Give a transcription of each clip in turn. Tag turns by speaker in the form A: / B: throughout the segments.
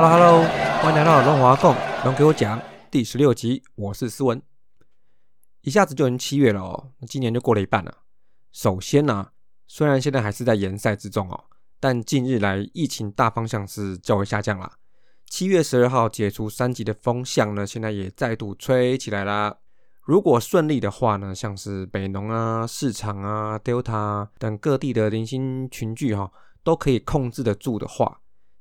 A: Hello Hello，欢迎来到龙华共龙给我讲第十六集，我是思文。一下子就已经七月了哦，那今年就过了一半了。首先呢，虽然现在还是在延赛之中哦，但近日来疫情大方向是较为下降了。七月十二号解除三级的风向呢，现在也再度吹起来啦。如果顺利的话呢，像是北农啊、市场啊、Delta 等各地的零星群聚哈，都可以控制得住的话，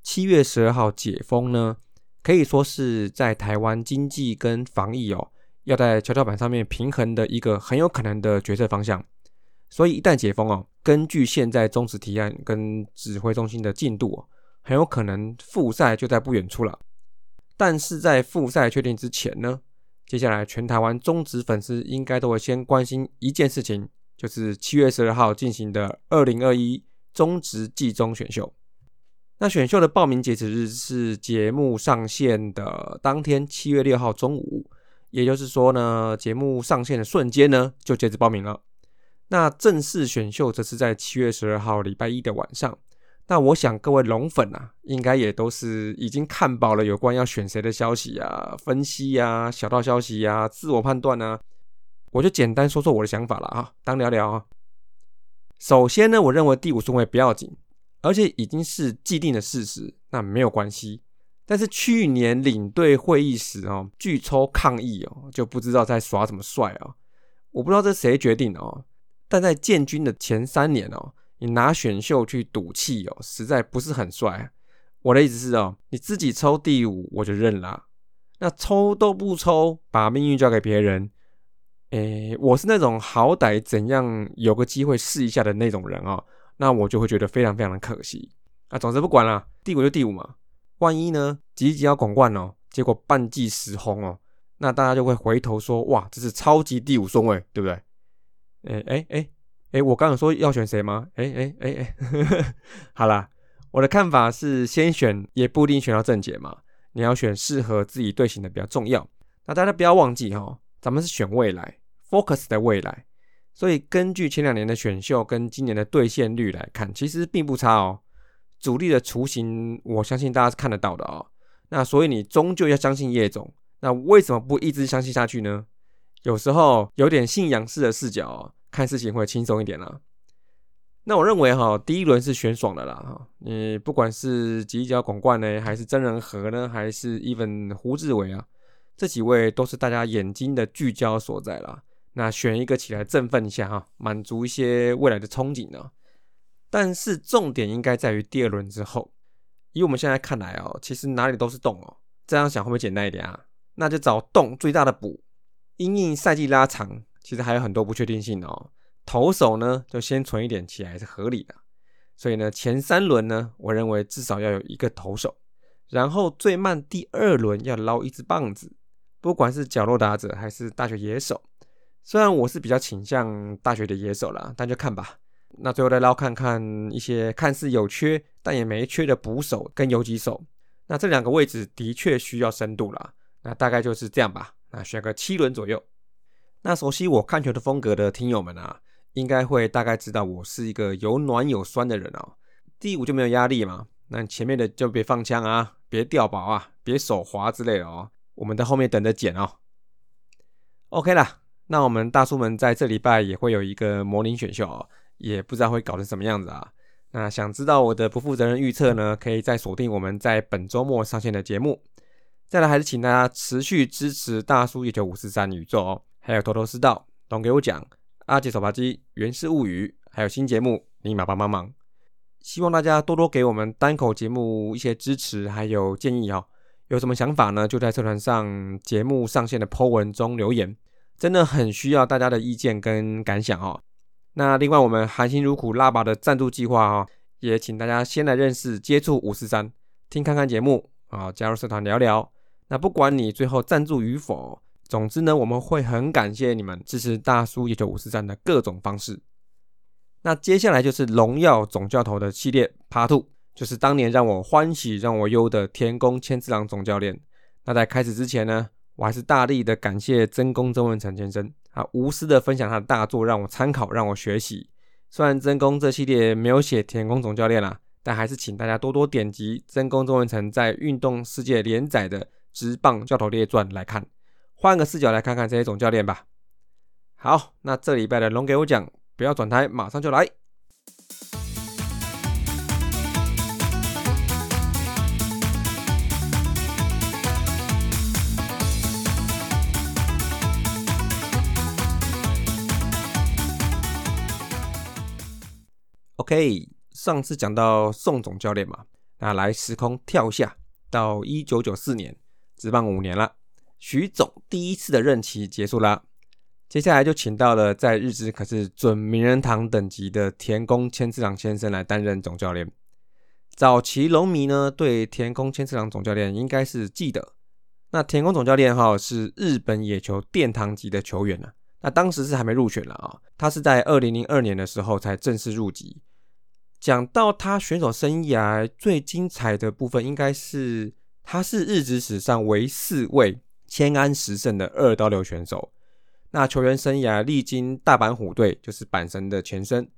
A: 七月十二号解封呢，可以说是在台湾经济跟防疫哦，要在跷跷板上面平衡的一个很有可能的决策方向。所以一旦解封哦，根据现在中止提案跟指挥中心的进度哦，很有可能复赛就在不远处了。但是在复赛确定之前呢？接下来，全台湾中职粉丝应该都会先关心一件事情，就是七月十二号进行的二零二一中职季中选秀。那选秀的报名截止日是节目上线的当天，七月六号中午。也就是说呢，节目上线的瞬间呢，就截止报名了。那正式选秀则是在七月十二号礼拜一的晚上。那我想各位龙粉啊，应该也都是已经看饱了有关要选谁的消息啊、分析呀、小道消息呀、自我判断啊，我就简单说说我的想法了啊，当聊聊啊。首先呢，我认为第五顺位不要紧，而且已经是既定的事实，那没有关系。但是去年领队会议时哦，拒抽抗议哦，就不知道在耍什么帅啊。我不知道这谁决定哦，但在建军的前三年哦。你拿选秀去赌气哦，实在不是很帅。我的意思是哦，你自己抽第五我就认了，那抽都不抽，把命运交给别人。诶，我是那种好歹怎样有个机会试一下的那种人哦，那我就会觉得非常非常的可惜。啊，总之不管了，第五就第五嘛。万一呢，集集要广冠哦，结果半季时轰哦，那大家就会回头说，哇，这是超级第五顺位，对不对？诶诶诶。哎，我刚刚说要选谁吗？哎哎哎哎，好啦，我的看法是先选也不一定选到正解嘛。你要选适合自己队形的比较重要。那大家不要忘记哈，咱们是选未来，focus 的未来。所以根据前两年的选秀跟今年的兑现率来看，其实并不差哦。主力的雏形，我相信大家是看得到的哦。那所以你终究要相信叶总。那为什么不一直相信下去呢？有时候有点信仰式的视角。看事情会轻松一点啦。那我认为哈，第一轮是选爽的啦哈。你不管是吉角广冠呢，还是真人和呢，还是 even 胡志伟啊，这几位都是大家眼睛的聚焦所在啦。那选一个起来振奋一下哈，满足一些未来的憧憬呢。但是重点应该在于第二轮之后。以我们现在看来哦，其实哪里都是洞哦。这样想会不会简单一点啊？那就找洞最大的补，因应赛季拉长。其实还有很多不确定性哦，投手呢就先存一点起来是合理的，所以呢前三轮呢，我认为至少要有一个投手，然后最慢第二轮要捞一支棒子，不管是角落打者还是大学野手，虽然我是比较倾向大学的野手啦，但就看吧。那最后再捞看看一些看似有缺但也没缺的捕手跟游击手，那这两个位置的确需要深度啦，那大概就是这样吧，那选个七轮左右。那熟悉我看球的风格的听友们啊，应该会大概知道我是一个有暖有酸的人哦。第五就没有压力嘛，那前面的就别放枪啊，别掉宝啊，别手滑之类的哦。我们在后面等着捡哦。OK 啦，那我们大叔们在这礼拜也会有一个模拟选秀哦，也不知道会搞成什么样子啊。那想知道我的不负责任预测呢，可以再锁定我们在本周末上线的节目。再来还是请大家持续支持大叔一九五四三宇宙哦。还有头头是道，懂给我讲阿杰手扒鸡、原氏物语，还有新节目立马帮帮忙。希望大家多多给我们单口节目一些支持，还有建议哦。有什么想法呢？就在社团上节目上线的 po 文中留言，真的很需要大家的意见跟感想哦。那另外我们含辛茹苦拉拔的赞助计划哦，也请大家先来认识接触五四三，听看看节目啊，加入社团聊聊。那不管你最后赞助与否。总之呢，我们会很感谢你们支持大叔一九五四三的各种方式。那接下来就是荣耀总教头的系列 Part Two，就是当年让我欢喜让我忧的田宫千次郎总教练。那在开始之前呢，我还是大力的感谢真宫周文成先生啊，无私的分享他的大作，让我参考，让我学习。虽然真宫这系列没有写田宫总教练啦，但还是请大家多多点击真宫中文城在运动世界连载的《直棒教头列传》来看，换个视角来看看这些总教练吧。好，那这礼拜的龙给我讲，不要转台，马上就来。OK，上次讲到宋总教练嘛，那来时空跳下到一九九四年，职棒五年了，徐总第一次的任期结束啦，接下来就请到了在日职可是准名人堂等级的田宫千次郎先生来担任总教练。早期龙迷呢对田宫千次郎总教练应该是记得，那田宫总教练哈是日本野球殿堂级的球员呢，那当时是还没入选了啊，他是在二零零二年的时候才正式入籍。讲到他选手生涯最精彩的部分，应该是他是日职史上唯四位千安十胜的二刀流选手。那球员生涯历经大阪虎队，就是阪神的前身，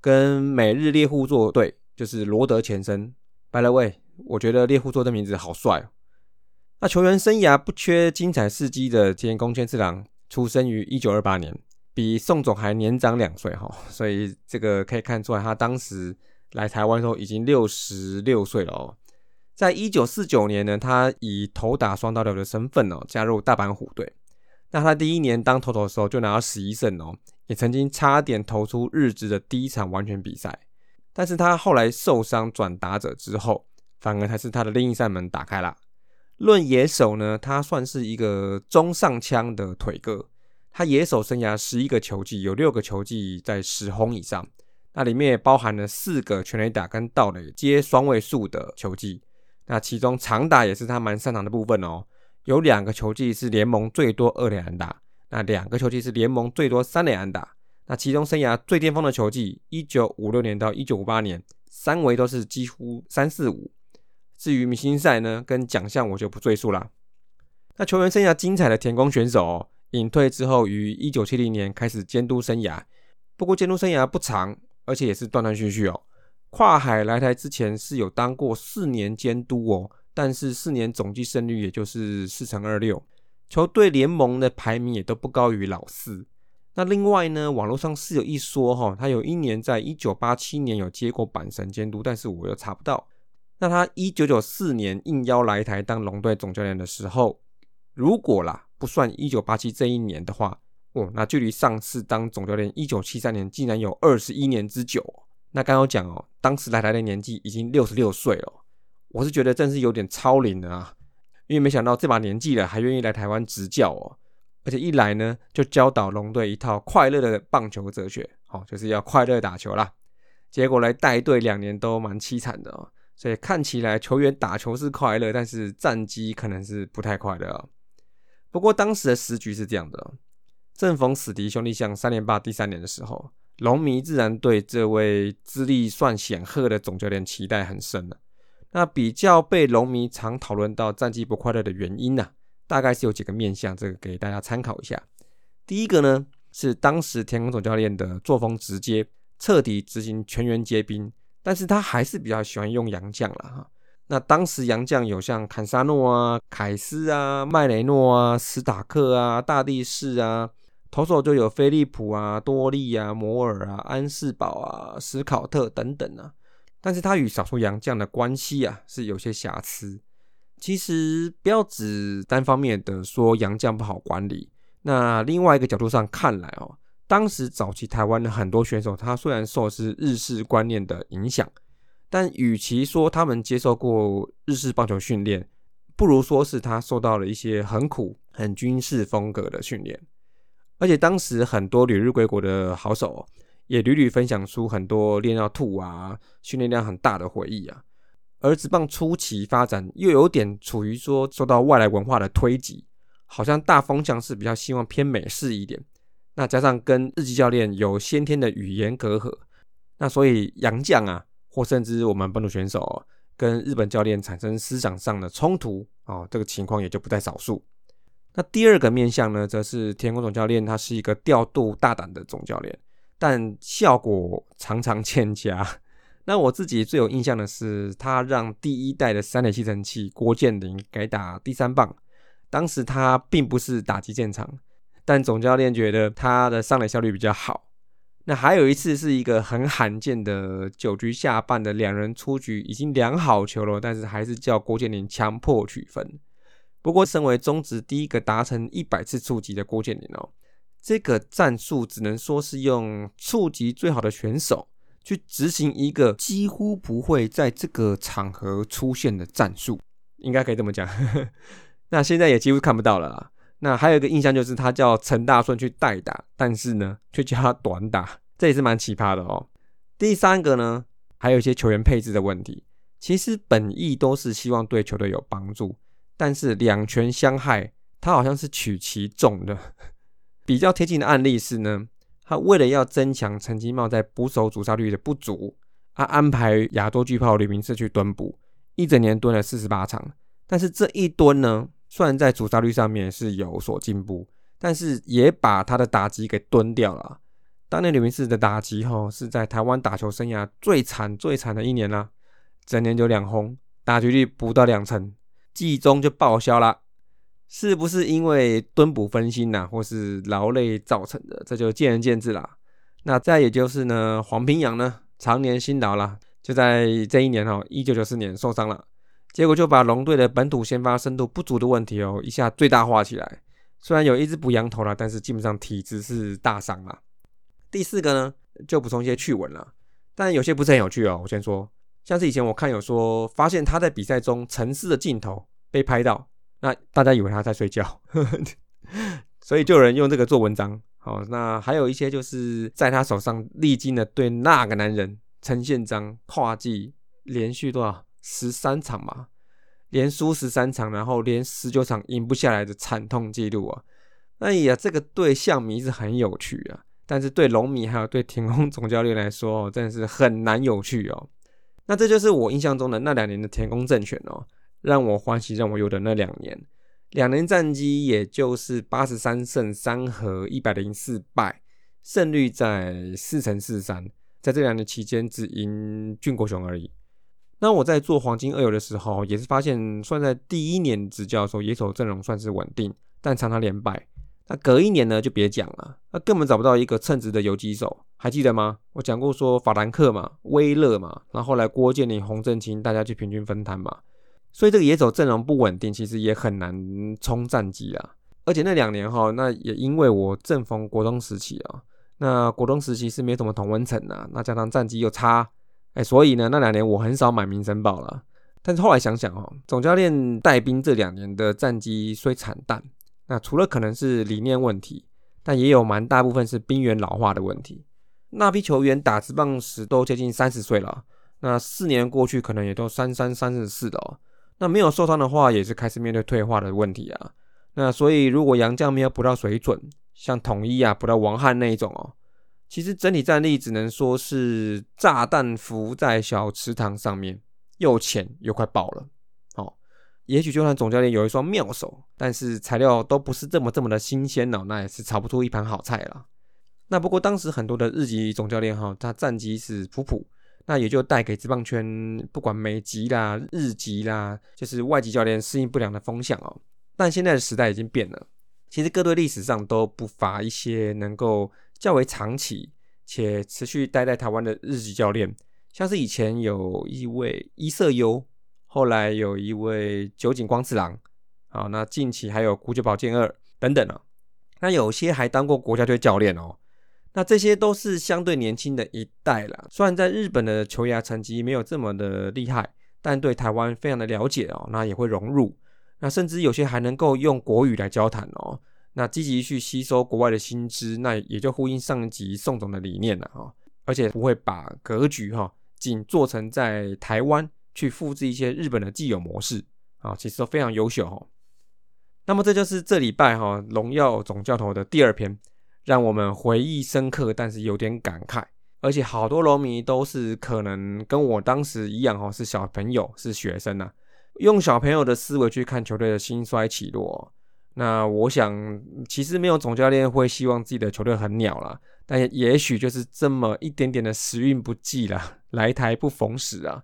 A: 跟美日猎户座队，就是罗德前身。By the way，我觉得猎户座的名字好帅哦。那球员生涯不缺精彩事迹的田宫千次郎，出生于一九二八年。比宋总还年长两岁哈，所以这个可以看出来，他当时来台湾的时候已经六十六岁了哦。在一九四九年呢，他以投打双刀流的身份哦加入大阪虎队。那他第一年当投手的时候就拿到十一胜哦，也曾经差点投出日职的第一场完全比赛。但是他后来受伤转打者之后，反而才是他的另一扇门打开了。论野手呢，他算是一个中上枪的腿哥。他野手生涯十一个球季，有六个球季在十轰以上，那里面也包含了四个全垒打跟盗垒皆双位数的球技。那其中长打也是他蛮擅长的部分哦，有两个球技是联盟最多二垒安打，那两个球技是联盟最多三垒安打。那其中生涯最巅峰的球技，一九五六年到一九五八年，三围都是几乎三四五。至于明星赛呢，跟奖项我就不赘述了。那球员生涯精彩的田宫选手。隐退之后，于一九七零年开始监督生涯。不过监督生涯不长，而且也是断断续续哦。跨海来台之前是有当过四年监督哦，但是四年总计胜率也就是四成二六，球队联盟的排名也都不高于老四。那另外呢，网络上是有一说哈，他有一年在一九八七年有接过阪神监督，但是我又查不到。那他一九九四年应邀来台当龙队总教练的时候，如果啦。不算一九八七这一年的话，哦，那距离上次当总教练一九七三年竟然有二十一年之久。那刚刚讲哦，当时来台的年纪已经六十六岁了，我是觉得真是有点超龄了啊！因为没想到这把年纪了还愿意来台湾执教哦，而且一来呢就教导龙队一套快乐的棒球哲学，好，就是要快乐打球啦。结果来带队两年都蛮凄惨的哦，所以看起来球员打球是快乐，但是战绩可能是不太快乐。不过当时的时局是这样的，正逢死敌兄弟象三连霸第三年的时候，龙迷自然对这位资历算显赫的总教练期待很深了。那比较被龙迷常讨论到战绩不快乐的原因呢，大概是有几个面向，这个给大家参考一下。第一个呢，是当时天空总教练的作风直接，彻底执行全员皆兵，但是他还是比较喜欢用洋将了哈。那当时洋将有像坎沙诺啊、凯斯啊、麦雷诺啊、史塔克啊、大力士啊，投手就有菲利普啊、多利啊、摩尔啊、安士堡啊、史考特等等啊。但是他与少数洋将的关系啊是有些瑕疵。其实不要只单方面的说洋将不好管理，那另外一个角度上看来哦，当时早期台湾的很多选手，他虽然受是日式观念的影响。但与其说他们接受过日式棒球训练，不如说是他受到了一些很苦、很军事风格的训练。而且当时很多旅日归国的好手，也屡屡分享出很多练到吐啊、训练量很大的回忆啊。而职棒初期发展又有点处于说受到外来文化的推挤，好像大风向是比较希望偏美式一点。那加上跟日籍教练有先天的语言隔阂，那所以洋将啊。或甚至我们本土选手跟日本教练产生思想上的冲突啊，这个情况也就不在少数。那第二个面向呢，则是田宫总教练，他是一个调度大胆的总教练，但效果常常欠佳。那我自己最有印象的是，他让第一代的三垒吸尘器郭建林改打第三棒。当时他并不是打击建场，但总教练觉得他的上垒效率比较好。那还有一次是一个很罕见的九局下半的两人出局，已经量好球了，但是还是叫郭建林强迫取分。不过，身为中职第一个达成一百次触及的郭建林哦，这个战术只能说是用触及最好的选手。去执行一个几乎不会在这个场合出现的战术，应该可以这么讲。那现在也几乎看不到了。啦。那还有一个印象就是他叫陈大顺去代打，但是呢却叫他短打，这也是蛮奇葩的哦。第三个呢，还有一些球员配置的问题，其实本意都是希望对球队有帮助，但是两权相害，他好像是取其重的。比较贴近的案例是呢。他为了要增强陈金茂在捕手主杀率的不足，他安排亚多巨炮吕明世去蹲捕，一整年蹲了四十八场。但是这一蹲呢，虽然在主杀率上面是有所进步，但是也把他的打击给蹲掉了。当年吕明世的打击哈是在台湾打球生涯最惨最惨的一年啦，整年就两轰，打击率不到两成，季中就报销了。是不是因为蹲补分心呐，或是劳累造成的？这就见仁见智啦。那再也就是呢，黄平阳呢，常年辛劳啦，就在这一年哦，一九九四年受伤了，结果就把龙队的本土先发深度不足的问题哦，一下最大化起来。虽然有一只补羊头了，但是基本上体质是大伤了。第四个呢，就补充一些趣闻了，但有些不是很有趣哦。我先说，像是以前我看有说，发现他在比赛中沉思的镜头被拍到。那大家以为他在睡觉，所以就有人用这个做文章。好，那还有一些就是在他手上历经了对那个男人陈宪章跨季连续多少十三场嘛，连输十三场，然后连十九场赢不下来的惨痛记录啊！哎呀，这个对象迷是很有趣啊，但是对龙迷还有对田空总教练来说，真的是很难有趣哦。那这就是我印象中的那两年的田宫政权哦。让我欢喜让我忧的那两年，两年战绩也就是八十三胜三和一百零四败，胜率在四成四三，在这两年期间只赢俊国雄而已。那我在做黄金二游的时候，也是发现算在第一年执教的时候，野手阵容算是稳定，但常常连败。那隔一年呢，就别讲了，那根本找不到一个称职的游击手，还记得吗？我讲过说法兰克嘛，威勒嘛，然后后来郭建林、洪振清，大家去平均分摊嘛。所以这个野手阵容不稳定，其实也很难冲战绩啊。而且那两年哈，那也因为我正逢国中时期啊，那国中时期是没什么同温层啊，那加上战绩又差，哎，所以呢那两年我很少买民生报了。但是后来想想哦，总教练带兵这两年的战绩虽惨淡，那除了可能是理念问题，但也有蛮大部分是兵员老化的问题。那批球员打职棒时都接近三十岁了，那四年过去，可能也都三三三十四了。那没有受伤的话，也是开始面对退化的问题啊。那所以，如果杨将没有补到水准，像统一啊，补到王翰那一种哦，其实整体战力只能说是炸弹浮在小池塘上面，又浅又快爆了。也许就算总教练有一双妙手，但是材料都不是这么这么的新鲜哦，那也是炒不出一盘好菜了。那不过当时很多的日籍总教练哈，他战绩是普普。那也就带给职棒圈不管美籍啦、日籍啦，就是外籍教练适应不良的风向哦。但现在的时代已经变了，其实各队历史上都不乏一些能够较为长期且持续待在台湾的日籍教练，像是以前有一位伊瑟优，后来有一位酒井光次郎，好，那近期还有古久保健二等等啊。那有些还当过国家队教练哦。那这些都是相对年轻的一代了，虽然在日本的球牙成绩没有这么的厉害，但对台湾非常的了解哦，那也会融入，那甚至有些还能够用国语来交谈哦，那积极去吸收国外的新知，那也就呼应上一集宋总的理念了哈，而且不会把格局哈仅做成在台湾去复制一些日本的既有模式啊，其实都非常优秀哈。那么这就是这礼拜哈荣耀总教头的第二篇。让我们回忆深刻，但是有点感慨，而且好多龙迷都是可能跟我当时一样哦，是小朋友，是学生呐，用小朋友的思维去看球队的兴衰起落。那我想，其实没有总教练会希望自己的球队很鸟啦，但也许就是这么一点点的时运不济啦，来台不逢时啊，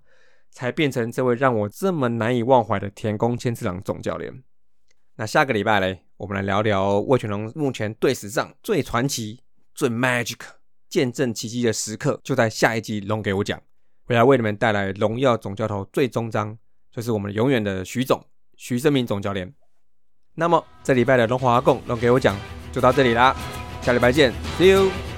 A: 才变成这位让我这么难以忘怀的田宫千次郎总教练。那下个礼拜嘞，我们来聊聊魏全龙目前队史上最传奇、最 magic、见证奇迹的时刻，就在下一集龙给我讲，我要为你们带来荣耀总教头最终章，就是我们永远的徐总徐正明总教练。那么这礼拜的龙华共龙给我讲就到这里啦，下礼拜见，See you。